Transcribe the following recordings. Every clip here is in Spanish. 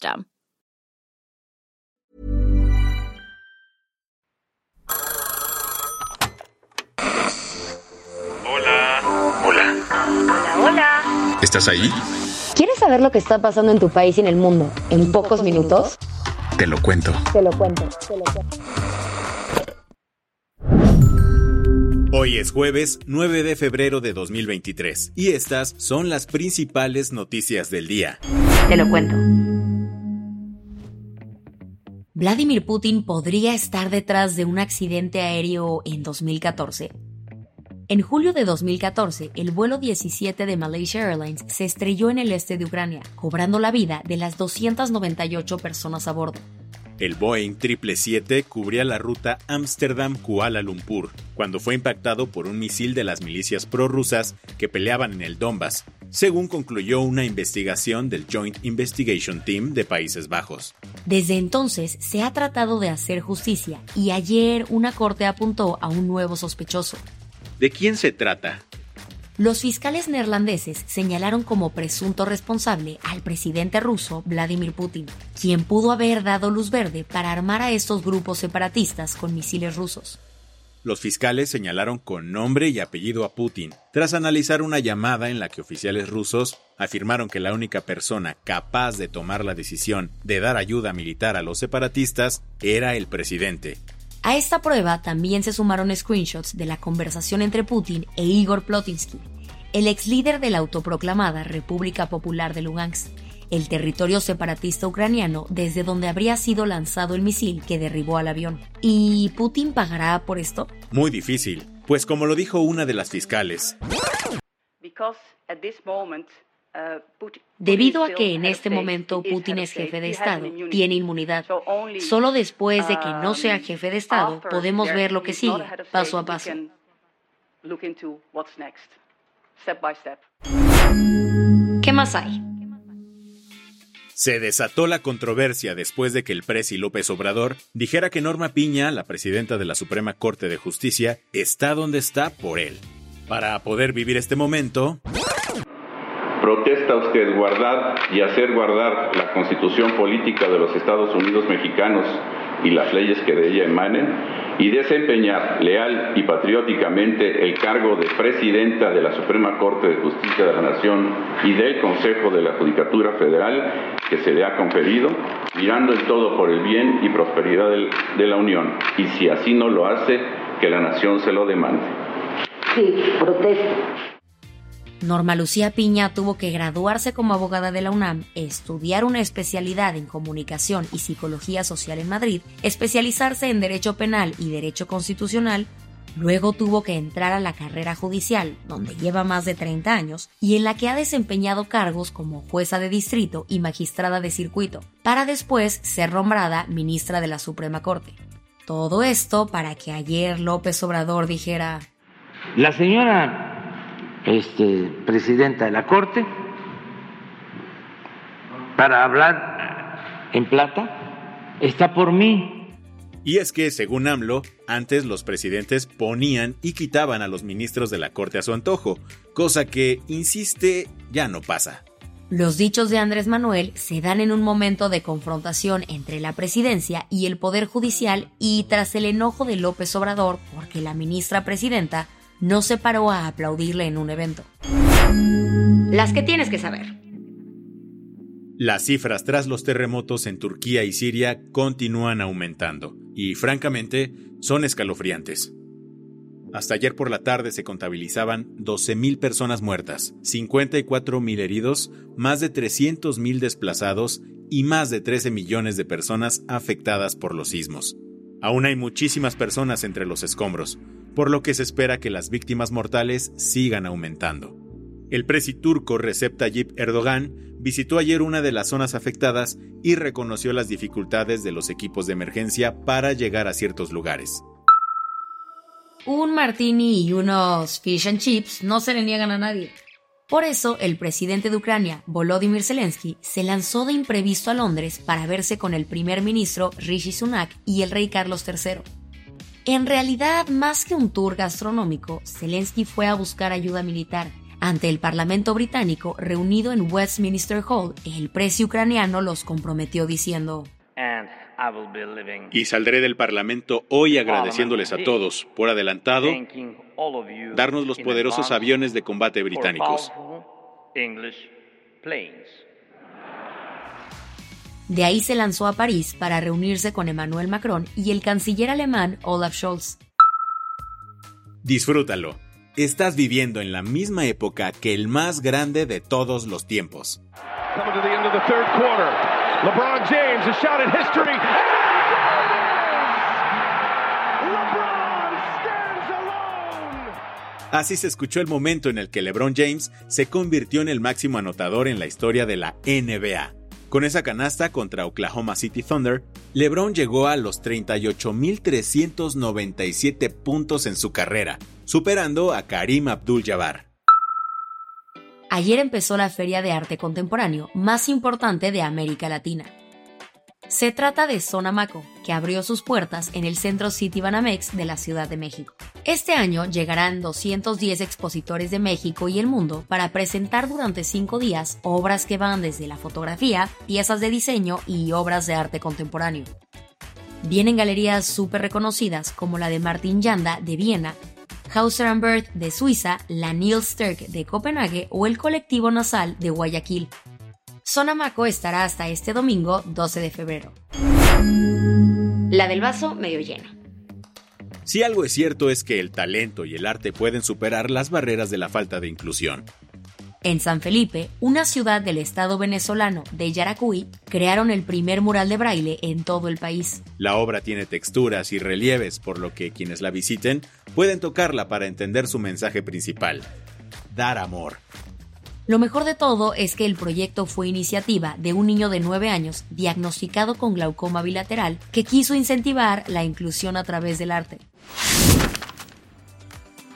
Hola. Hola. Hola, hola. ¿Estás ahí? ¿Quieres saber lo que está pasando en tu país y en el mundo en pocos minutos? Te lo cuento. Te lo cuento. Te lo cuento. Hoy es jueves 9 de febrero de 2023 y estas son las principales noticias del día. Te lo cuento. Vladimir Putin podría estar detrás de un accidente aéreo en 2014. En julio de 2014, el vuelo 17 de Malaysia Airlines se estrelló en el este de Ucrania, cobrando la vida de las 298 personas a bordo. El Boeing 777 cubría la ruta Ámsterdam-Kuala Lumpur cuando fue impactado por un misil de las milicias prorrusas que peleaban en el Donbass, según concluyó una investigación del Joint Investigation Team de Países Bajos. Desde entonces se ha tratado de hacer justicia y ayer una corte apuntó a un nuevo sospechoso. ¿De quién se trata? Los fiscales neerlandeses señalaron como presunto responsable al presidente ruso Vladimir Putin, quien pudo haber dado luz verde para armar a estos grupos separatistas con misiles rusos. Los fiscales señalaron con nombre y apellido a Putin, tras analizar una llamada en la que oficiales rusos afirmaron que la única persona capaz de tomar la decisión de dar ayuda militar a los separatistas era el presidente. A esta prueba también se sumaron screenshots de la conversación entre Putin e Igor Plotinsky, el ex líder de la autoproclamada República Popular de Lugansk, el territorio separatista ucraniano desde donde habría sido lanzado el misil que derribó al avión. ¿Y Putin pagará por esto? Muy difícil, pues como lo dijo una de las fiscales, Debido a que en este momento Putin es jefe de Estado, tiene inmunidad. Solo después de que no sea jefe de Estado podemos ver lo que sigue, paso a paso. ¿Qué más hay? Se desató la controversia después de que el presi López Obrador dijera que Norma Piña, la presidenta de la Suprema Corte de Justicia, está donde está por él. Para poder vivir este momento, Protesta usted guardar y hacer guardar la constitución política de los Estados Unidos mexicanos y las leyes que de ella emanen y desempeñar leal y patrióticamente el cargo de presidenta de la Suprema Corte de Justicia de la Nación y del Consejo de la Judicatura Federal que se le ha conferido, mirando el todo por el bien y prosperidad de la Unión. Y si así no lo hace, que la Nación se lo demande. Sí, protesto. Norma Lucía Piña tuvo que graduarse como abogada de la UNAM, estudiar una especialidad en comunicación y psicología social en Madrid, especializarse en derecho penal y derecho constitucional, luego tuvo que entrar a la carrera judicial, donde lleva más de 30 años, y en la que ha desempeñado cargos como jueza de distrito y magistrada de circuito, para después ser nombrada ministra de la Suprema Corte. Todo esto para que ayer López Obrador dijera, La señora este, presidenta de la Corte, para hablar en plata, está por mí. Y es que, según AMLO, antes los presidentes ponían y quitaban a los ministros de la Corte a su antojo, cosa que, insiste, ya no pasa. Los dichos de Andrés Manuel se dan en un momento de confrontación entre la presidencia y el Poder Judicial y tras el enojo de López Obrador porque la ministra presidenta no se paró a aplaudirle en un evento. Las que tienes que saber. Las cifras tras los terremotos en Turquía y Siria continúan aumentando y, francamente, son escalofriantes. Hasta ayer por la tarde se contabilizaban 12.000 personas muertas, 54.000 heridos, más de 300.000 desplazados y más de 13 millones de personas afectadas por los sismos. Aún hay muchísimas personas entre los escombros, por lo que se espera que las víctimas mortales sigan aumentando. El presi turco Recep Tayyip Erdogan visitó ayer una de las zonas afectadas y reconoció las dificultades de los equipos de emergencia para llegar a ciertos lugares. Un martini y unos fish and chips no se le niegan a nadie. Por eso, el presidente de Ucrania, Volodymyr Zelensky, se lanzó de imprevisto a Londres para verse con el primer ministro Rishi Sunak y el rey Carlos III. En realidad, más que un tour gastronómico, Zelensky fue a buscar ayuda militar. Ante el Parlamento británico, reunido en Westminster Hall, el precio ucraniano los comprometió diciendo: y saldré del Parlamento hoy agradeciéndoles a todos, por adelantado, darnos los poderosos aviones de combate británicos. De ahí se lanzó a París para reunirse con Emmanuel Macron y el canciller alemán Olaf Scholz. Disfrútalo. Estás viviendo en la misma época que el más grande de todos los tiempos. Así se escuchó el momento en el que LeBron James se convirtió en el máximo anotador en la historia de la NBA. Con esa canasta contra Oklahoma City Thunder, LeBron llegó a los 38.397 puntos en su carrera, superando a Karim Abdul-Jabbar. Ayer empezó la Feria de Arte Contemporáneo más importante de América Latina. Se trata de Sonamaco, que abrió sus puertas en el Centro City Banamex de la Ciudad de México. Este año llegarán 210 expositores de México y el mundo para presentar durante cinco días obras que van desde la fotografía, piezas de diseño y obras de arte contemporáneo. Vienen galerías súper reconocidas como la de Martin Yanda de Viena, Hauser Bird de Suiza, la Niels Sterk de Copenhague o el colectivo Nasal de Guayaquil. Sonamaco estará hasta este domingo 12 de febrero. La del vaso medio lleno. Si algo es cierto es que el talento y el arte pueden superar las barreras de la falta de inclusión. En San Felipe, una ciudad del estado venezolano de Yaracuy, crearon el primer mural de braille en todo el país. La obra tiene texturas y relieves, por lo que quienes la visiten pueden tocarla para entender su mensaje principal, dar amor. Lo mejor de todo es que el proyecto fue iniciativa de un niño de 9 años diagnosticado con glaucoma bilateral que quiso incentivar la inclusión a través del arte.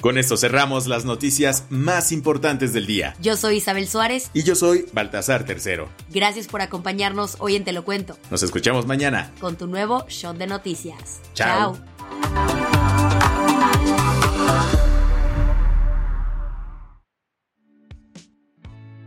Con esto cerramos las noticias más importantes del día. Yo soy Isabel Suárez. Y yo soy Baltasar Tercero. Gracias por acompañarnos hoy en Te lo Cuento. Nos escuchamos mañana. Con tu nuevo show de noticias. Chao.